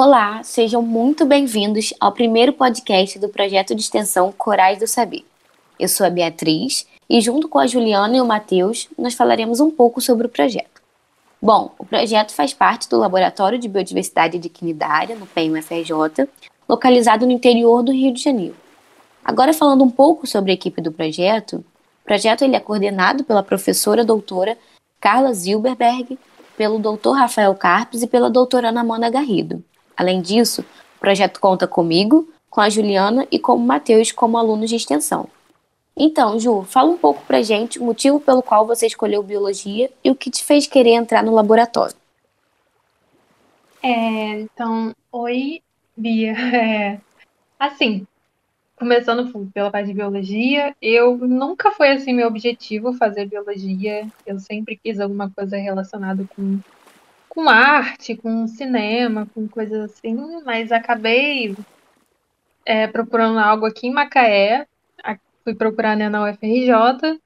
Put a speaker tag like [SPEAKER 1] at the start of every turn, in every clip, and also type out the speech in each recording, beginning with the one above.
[SPEAKER 1] Olá, sejam muito bem-vindos ao primeiro podcast do projeto de extensão Corais do Saber. Eu sou a Beatriz e, junto com a Juliana e o Matheus, nós falaremos um pouco sobre o projeto. Bom, o projeto faz parte do Laboratório de Biodiversidade de Quinidária, no PEM-UFRJ, localizado no interior do Rio de Janeiro. Agora, falando um pouco sobre a equipe do projeto, o projeto ele é coordenado pela professora doutora Carla Zilberberg, pelo doutor Rafael Carpes e pela doutora Ana Amanda Garrido. Além disso, o projeto conta comigo, com a Juliana e com o Matheus como alunos de extensão. Então, Ju, fala um pouco pra gente o motivo pelo qual você escolheu biologia e o que te fez querer entrar no laboratório.
[SPEAKER 2] É, então, oi, Bia. É, assim, começando pela parte de biologia, eu nunca foi assim meu objetivo fazer biologia. Eu sempre quis alguma coisa relacionada com, com arte, com cinema, com coisas assim, mas acabei é, procurando algo aqui em Macaé. Fui procurar né, na UFRJ.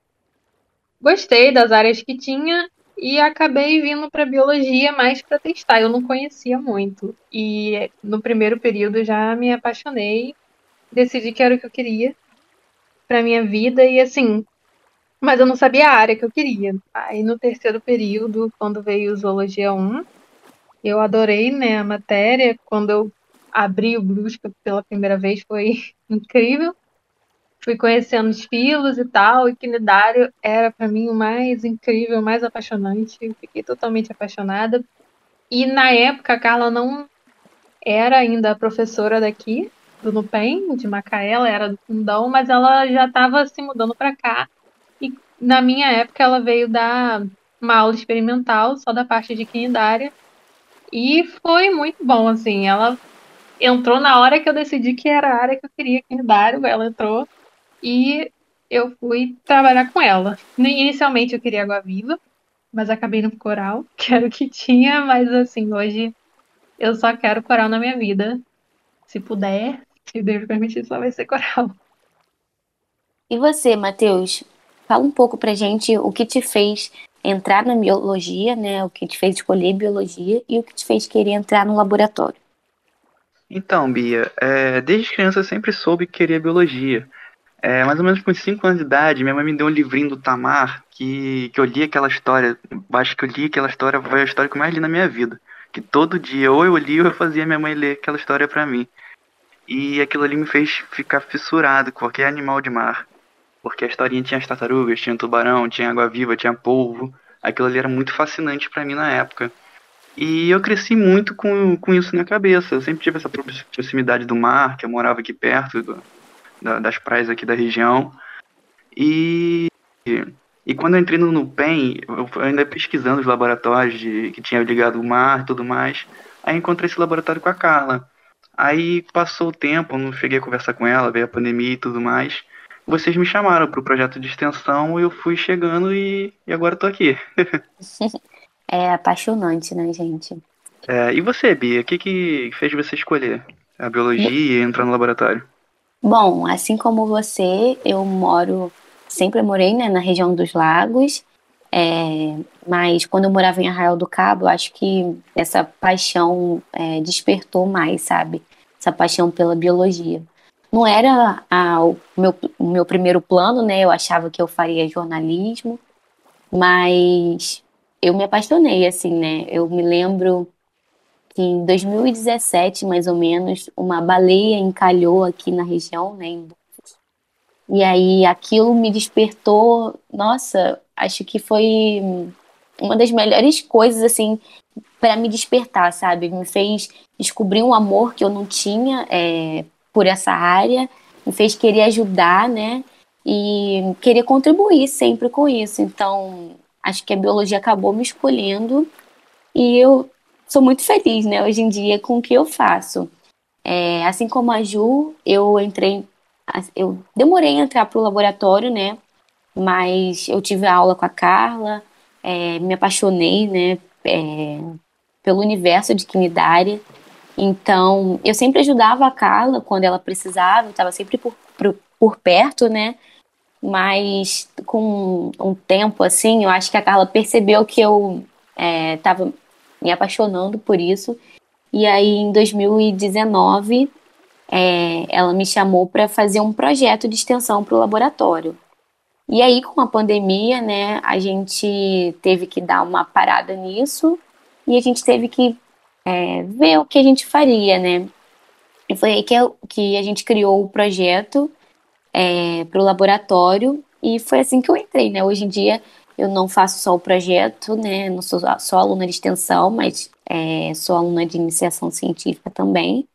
[SPEAKER 2] Gostei das áreas que tinha e acabei vindo para biologia mais para testar. Eu não conhecia muito. E no primeiro período já me apaixonei decidi que era o que eu queria para minha vida e assim, mas eu não sabia a área que eu queria. Aí no terceiro período, quando veio Zoologia 1, eu adorei, né, a matéria. Quando eu abri o Brusca pela primeira vez, foi incrível. Fui conhecendo os filos e tal, e quinidário era para mim o mais incrível, o mais apaixonante. Eu fiquei totalmente apaixonada. E na época a Carla não era ainda professora daqui, do Nupem, de Macaé, ela era do Fundão, mas ela já estava se mudando para cá. E na minha época ela veio dar uma aula experimental, só da parte de quinidária. E foi muito bom, assim. Ela entrou na hora que eu decidi que era a área que eu queria, quinidário. Ela entrou e eu fui trabalhar com ela. Inicialmente eu queria água viva, mas acabei no coral, que era o que tinha, mas assim, hoje eu só quero coral na minha vida. Se puder, se Deus permitir, só vai ser coral.
[SPEAKER 1] E você, Matheus? Fala um pouco pra gente o que te fez entrar na biologia, né? O que te fez escolher biologia e o que te fez querer entrar no laboratório.
[SPEAKER 3] Então, Bia, é, desde criança eu sempre soube que queria biologia. É, mais ou menos com 5 anos de idade, minha mãe me deu um livrinho do Tamar, que, que eu li aquela história, acho que eu li aquela história, foi a história que eu mais li na minha vida. Que todo dia, ou eu li ou eu fazia minha mãe ler aquela história para mim. E aquilo ali me fez ficar fissurado com qualquer animal de mar. Porque a historinha tinha as tartarugas, tinha tubarão, tinha água-viva, tinha polvo. Aquilo ali era muito fascinante para mim na época. E eu cresci muito com, com isso na cabeça. Eu sempre tive essa proximidade do mar, que eu morava aqui perto do, da, das praias aqui da região. E, e quando eu entrei no NUPEM, eu ainda pesquisando os laboratórios de, que tinha ligado o mar e tudo mais. Aí encontrei esse laboratório com a Carla. Aí passou o tempo, não cheguei a conversar com ela, veio a pandemia e tudo mais. Vocês me chamaram para o projeto de extensão, eu fui chegando e, e agora estou aqui.
[SPEAKER 1] é apaixonante, né, gente?
[SPEAKER 3] É, e você, Bia, o que, que fez você escolher a biologia e entrar no laboratório?
[SPEAKER 1] Bom, assim como você, eu moro, sempre morei né, na região dos lagos, é, mas quando eu morava em Arraial do Cabo, acho que essa paixão é, despertou mais, sabe? Essa paixão pela biologia. Não era a, o, meu, o meu primeiro plano, né? Eu achava que eu faria jornalismo, mas eu me apaixonei, assim, né? Eu me lembro que em 2017, mais ou menos, uma baleia encalhou aqui na região, né? E aí aquilo me despertou, nossa, acho que foi uma das melhores coisas, assim, para me despertar, sabe? Me fez descobrir um amor que eu não tinha é, por essa área, me fez querer ajudar, né? E querer contribuir sempre com isso. Então, acho que a biologia acabou me escolhendo e eu sou muito feliz, né, hoje em dia, com o que eu faço. É, assim como a Ju, eu entrei, eu demorei a entrar para o laboratório, né? mas eu tive aula com a Carla, é, me apaixonei, né, é, pelo universo de quinidária. Então, eu sempre ajudava a Carla quando ela precisava, estava sempre por, por, por, perto, né? Mas com um tempo assim, eu acho que a Carla percebeu que eu estava é, me apaixonando por isso. E aí, em 2019, é, ela me chamou para fazer um projeto de extensão para o laboratório. E aí, com a pandemia, né, a gente teve que dar uma parada nisso e a gente teve que é, ver o que a gente faria, né? E foi aí que, eu, que a gente criou o projeto é, para o laboratório e foi assim que eu entrei, né? Hoje em dia eu não faço só o projeto, né? Não sou só aluna de extensão, mas é, sou aluna de iniciação científica também.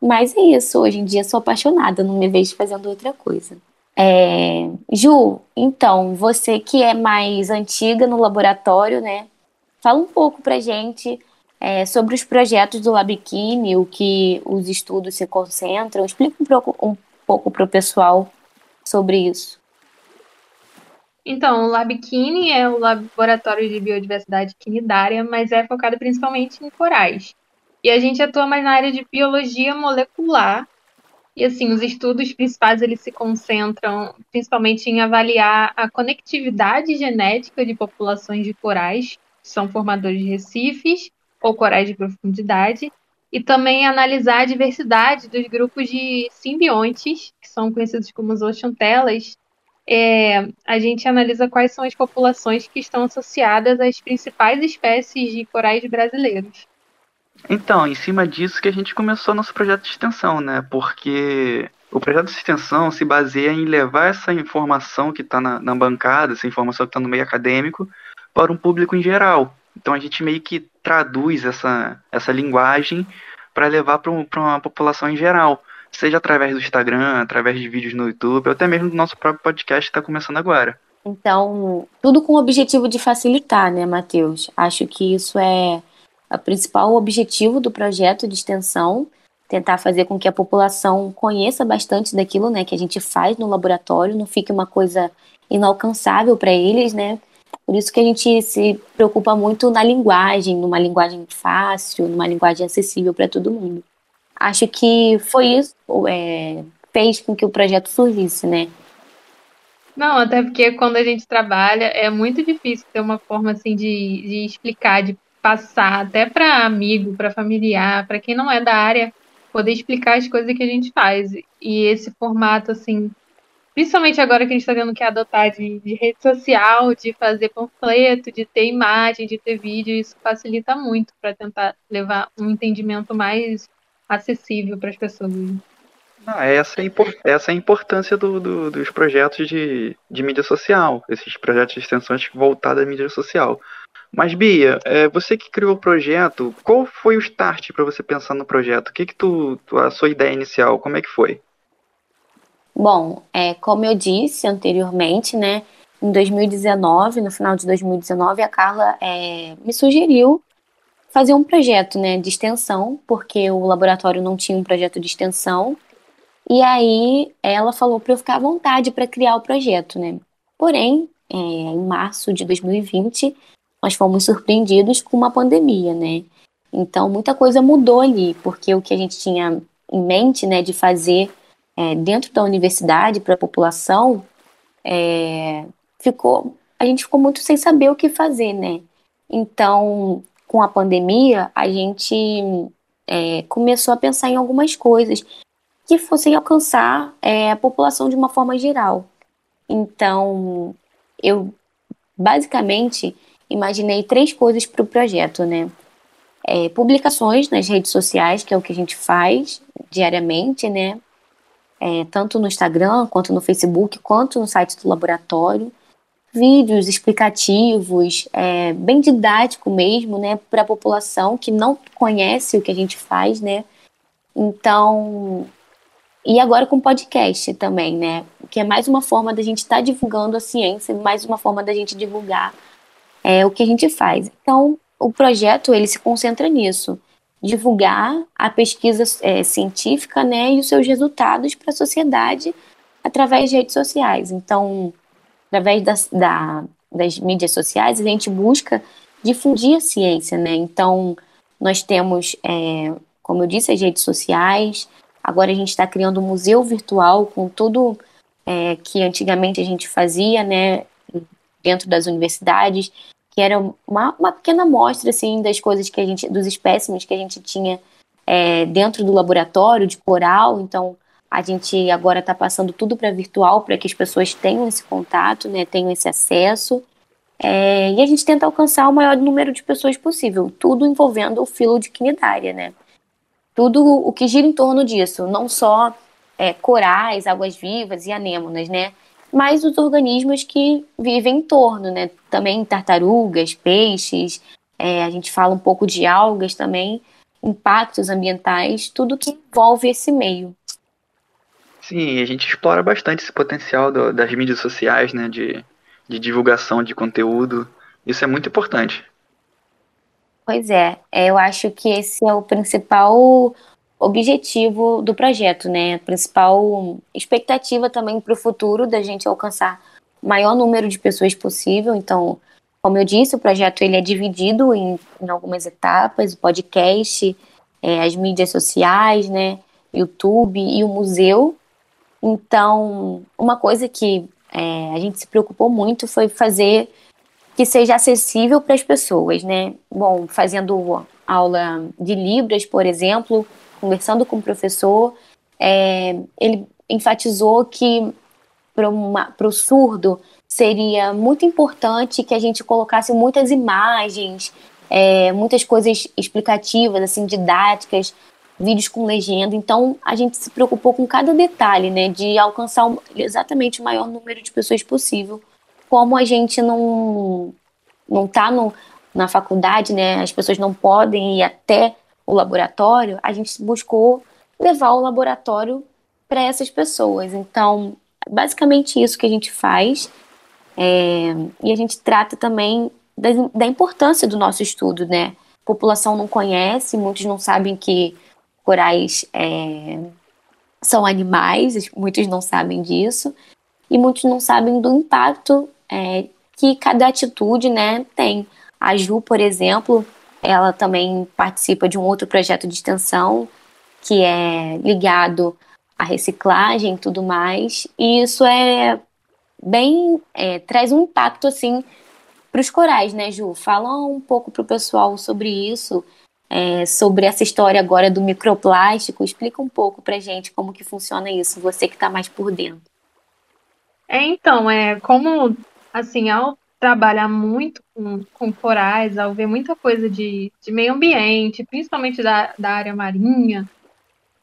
[SPEAKER 1] Mas é isso, hoje em dia sou apaixonada, não me vejo fazendo outra coisa. É, Ju, então, você que é mais antiga no laboratório, né? Fala um pouco pra gente é, sobre os projetos do LabKine, o que os estudos se concentram. Explica um pouco, um pouco para o pessoal sobre isso.
[SPEAKER 2] Então, o LabKine é o Laboratório de Biodiversidade Quinidária, mas é focado principalmente em corais. E a gente atua mais na área de biologia molecular. E assim, os estudos principais eles se concentram principalmente em avaliar a conectividade genética de populações de corais, que são formadores de recifes ou corais de profundidade, e também analisar a diversidade dos grupos de simbiontes, que são conhecidos como os oceantelas. É, a gente analisa quais são as populações que estão associadas às principais espécies de corais brasileiros.
[SPEAKER 3] Então, em cima disso que a gente começou nosso projeto de extensão, né? Porque o projeto de extensão se baseia em levar essa informação que está na, na, bancada, essa informação que está no meio acadêmico, para um público em geral. Então a gente meio que traduz essa, essa linguagem para levar para uma população em geral, seja através do Instagram, através de vídeos no YouTube, ou até mesmo do nosso próprio podcast que está começando agora.
[SPEAKER 1] Então, tudo com o objetivo de facilitar, né, Matheus? Acho que isso é o principal objetivo do projeto de extensão, tentar fazer com que a população conheça bastante daquilo, né, que a gente faz no laboratório, não fique uma coisa inalcançável para eles, né? Por isso que a gente se preocupa muito na linguagem, numa linguagem fácil, numa linguagem acessível para todo mundo. Acho que foi isso, é, fez com que o projeto surgisse, né?
[SPEAKER 2] Não, até porque quando a gente trabalha é muito difícil ter uma forma assim de, de explicar, de passar até para amigo, para familiar, para quem não é da área, poder explicar as coisas que a gente faz. E esse formato, assim, principalmente agora que a gente está tendo que adotar de, de, rede social, de fazer panfleto, de ter imagem, de ter vídeo, isso facilita muito para tentar levar um entendimento mais acessível para as pessoas.
[SPEAKER 3] Ah, essa, é essa é a importância do, do, dos projetos de, de mídia social, esses projetos de extensões voltados à mídia social. Mas, Bia, é, você que criou o projeto, qual foi o start para você pensar no projeto? O que, que tu, a sua ideia inicial, como é que foi?
[SPEAKER 1] Bom, é, como eu disse anteriormente, né, em 2019, no final de 2019, a Carla é, me sugeriu fazer um projeto né, de extensão, porque o laboratório não tinha um projeto de extensão. E aí ela falou para eu ficar à vontade para criar o projeto, né? Porém, é, em março de 2020, nós fomos surpreendidos com uma pandemia, né? Então, muita coisa mudou ali, porque o que a gente tinha em mente, né, de fazer é, dentro da universidade para a população, é, ficou, a gente ficou muito sem saber o que fazer, né? Então, com a pandemia, a gente é, começou a pensar em algumas coisas que fossem alcançar é, a população de uma forma geral. Então, eu basicamente imaginei três coisas para o projeto, né? É, publicações nas redes sociais, que é o que a gente faz diariamente, né? É, tanto no Instagram, quanto no Facebook, quanto no site do laboratório. Vídeos explicativos, é, bem didático mesmo, né? Para a população que não conhece o que a gente faz, né? Então, e agora com podcast também, né? Que é mais uma forma da gente estar tá divulgando a ciência, mais uma forma da gente divulgar é o que a gente faz. Então, o projeto ele se concentra nisso, divulgar a pesquisa é, científica, né, e os seus resultados para a sociedade através de redes sociais. Então, através das, da, das mídias sociais, a gente busca difundir a ciência, né? Então, nós temos, é, como eu disse, as redes sociais. Agora a gente está criando um museu virtual com tudo é, que antigamente a gente fazia, né? Dentro das universidades que era uma, uma pequena amostra assim das coisas que a gente, dos espécimes que a gente tinha é, dentro do laboratório de coral, então a gente agora está passando tudo para virtual para que as pessoas tenham esse contato, né, tenham esse acesso. É, e a gente tenta alcançar o maior número de pessoas possível, tudo envolvendo o filo de quinidária, né? Tudo o que gira em torno disso, não só é, corais, águas-vivas e anêmonas, né? Mas os organismos que vivem em torno, né? Também tartarugas, peixes, é, a gente fala um pouco de algas também, impactos ambientais, tudo que envolve esse meio.
[SPEAKER 3] Sim, a gente explora bastante esse potencial do, das mídias sociais, né, de, de divulgação de conteúdo. Isso é muito importante.
[SPEAKER 1] Pois é, é, eu acho que esse é o principal objetivo do projeto, né? A principal expectativa também para o futuro da gente alcançar o maior número de pessoas possível. Então, como eu disse, o projeto ele é dividido em, em algumas etapas: o podcast, é, as mídias sociais, né? YouTube e o museu. Então, uma coisa que é, a gente se preocupou muito foi fazer que seja acessível para as pessoas, né? Bom, fazendo aula de Libras, por exemplo, conversando com o professor, é, ele enfatizou que para o surdo seria muito importante que a gente colocasse muitas imagens, é, muitas coisas explicativas, assim, didáticas, vídeos com legenda. Então, a gente se preocupou com cada detalhe, né, de alcançar exatamente o maior número de pessoas possível. Como a gente não não está na faculdade, né, as pessoas não podem ir até o laboratório, a gente buscou levar o laboratório para essas pessoas. Então, basicamente isso que a gente faz. É, e a gente trata também da, da importância do nosso estudo, né? A população não conhece, muitos não sabem que corais é, são animais, muitos não sabem disso, e muitos não sabem do impacto é, que cada atitude né, tem. A Ju, por exemplo, ela também participa de um outro projeto de extensão que é ligado à reciclagem e tudo mais, e isso é bem é, traz um impacto assim para os corais, né, Ju? Fala um pouco para o pessoal sobre isso é, sobre essa história agora do microplástico. Explica um pouco para gente como que funciona isso, você que está mais por dentro.
[SPEAKER 2] É, então, é como, assim, ao trabalhar muito com, com corais, ao ver muita coisa de, de meio ambiente, principalmente da, da área marinha,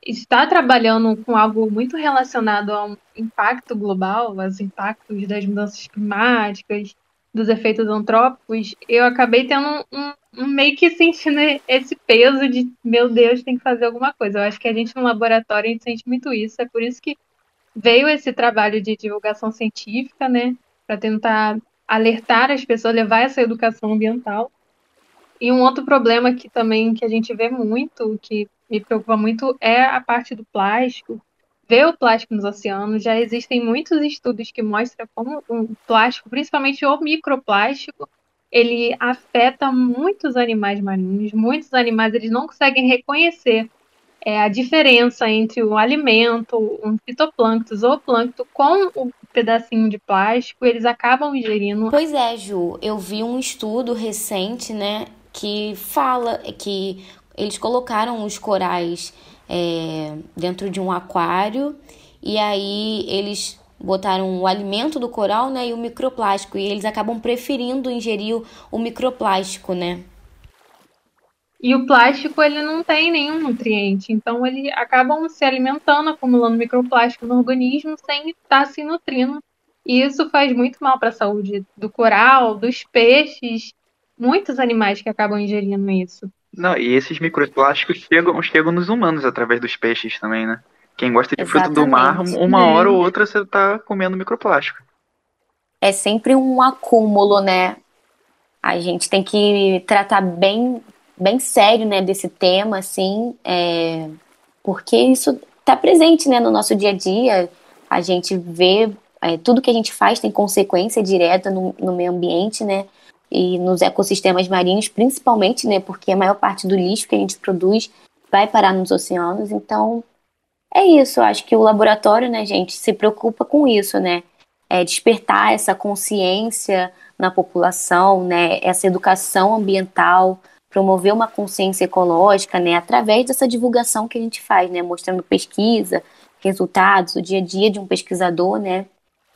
[SPEAKER 2] está trabalhando com algo muito relacionado ao impacto global, aos impactos das mudanças climáticas, dos efeitos antrópicos, eu acabei tendo um, um, meio que sentindo esse peso de meu Deus, tem que fazer alguma coisa. Eu acho que a gente no laboratório a gente sente muito isso, é por isso que veio esse trabalho de divulgação científica, né, para tentar alertar as pessoas, levar essa educação ambiental. E um outro problema que também que a gente vê muito, que me preocupa muito, é a parte do plástico, ver o plástico nos oceanos. Já existem muitos estudos que mostram como o plástico, principalmente o microplástico, ele afeta muitos animais marinhos. Muitos animais eles não conseguem reconhecer é, a diferença entre o alimento, um fitoplâncton ou plâncton com o pedacinho de plástico, eles acabam ingerindo.
[SPEAKER 1] Pois é, Ju, eu vi um estudo recente, né, que fala que eles colocaram os corais é, dentro de um aquário e aí eles botaram o alimento do coral, né, e o microplástico, e eles acabam preferindo ingerir o, o microplástico, né?
[SPEAKER 2] E o plástico ele não tem nenhum nutriente, então eles acabam se alimentando, acumulando microplástico no organismo sem estar se nutrindo. E isso faz muito mal para a saúde do coral, dos peixes, muitos animais que acabam ingerindo isso.
[SPEAKER 3] Não, e esses microplásticos chegam, chegam nos humanos através dos peixes também, né? Quem gosta de Exatamente. fruto do mar, uma é. hora ou outra você tá comendo microplástico.
[SPEAKER 1] É sempre um acúmulo, né? A gente tem que tratar bem, bem sério, né, desse tema, assim, é... porque isso tá presente, né, no nosso dia a dia. A gente vê é, tudo que a gente faz tem consequência direta no, no meio ambiente, né? e nos ecossistemas marinhos, principalmente, né, porque a maior parte do lixo que a gente produz vai parar nos oceanos. Então, é isso. Acho que o laboratório, né, gente, se preocupa com isso, né? É despertar essa consciência na população, né? Essa educação ambiental, promover uma consciência ecológica, né, através dessa divulgação que a gente faz, né, mostrando pesquisa, resultados, o dia a dia de um pesquisador, né,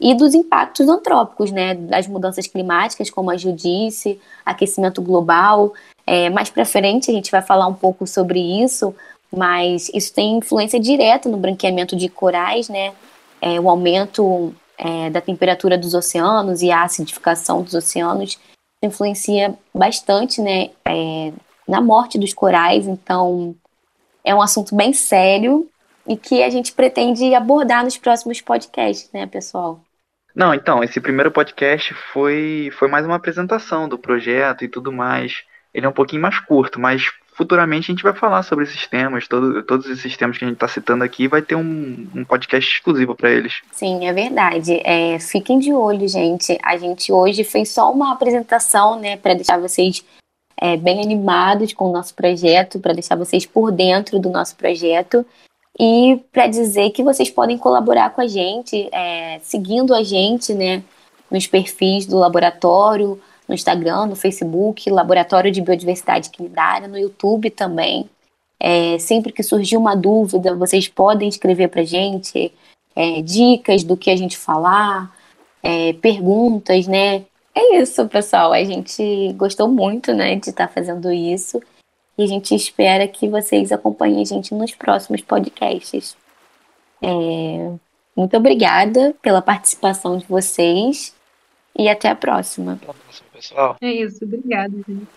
[SPEAKER 1] e dos impactos antrópicos, né, das mudanças climáticas, como a Gil disse, aquecimento global. É, mais para frente a gente vai falar um pouco sobre isso, mas isso tem influência direta no branqueamento de corais, né, é, o aumento é, da temperatura dos oceanos e a acidificação dos oceanos influencia bastante, né, é, na morte dos corais. Então, é um assunto bem sério e que a gente pretende abordar nos próximos podcasts, né, pessoal?
[SPEAKER 3] Não, então, esse primeiro podcast foi, foi mais uma apresentação do projeto e tudo mais. Ele é um pouquinho mais curto, mas futuramente a gente vai falar sobre esses temas, todo, todos esses temas que a gente está citando aqui, vai ter um, um podcast exclusivo para eles.
[SPEAKER 1] Sim, é verdade. É, fiquem de olho, gente. A gente hoje fez só uma apresentação, né, para deixar vocês é, bem animados com o nosso projeto, para deixar vocês por dentro do nosso projeto e para dizer que vocês podem colaborar com a gente, é, seguindo a gente, né, nos perfis do laboratório, no Instagram, no Facebook, Laboratório de Biodiversidade Quinidária, no YouTube também. É, sempre que surgir uma dúvida, vocês podem escrever para a gente é, dicas do que a gente falar, é, perguntas, né? É isso, pessoal. A gente gostou muito, né, de estar tá fazendo isso. E a gente espera que vocês acompanhem a gente nos próximos podcasts. É... Muito obrigada pela participação de vocês e até a próxima.
[SPEAKER 3] Até a próxima, pessoal.
[SPEAKER 2] É isso, obrigada, gente.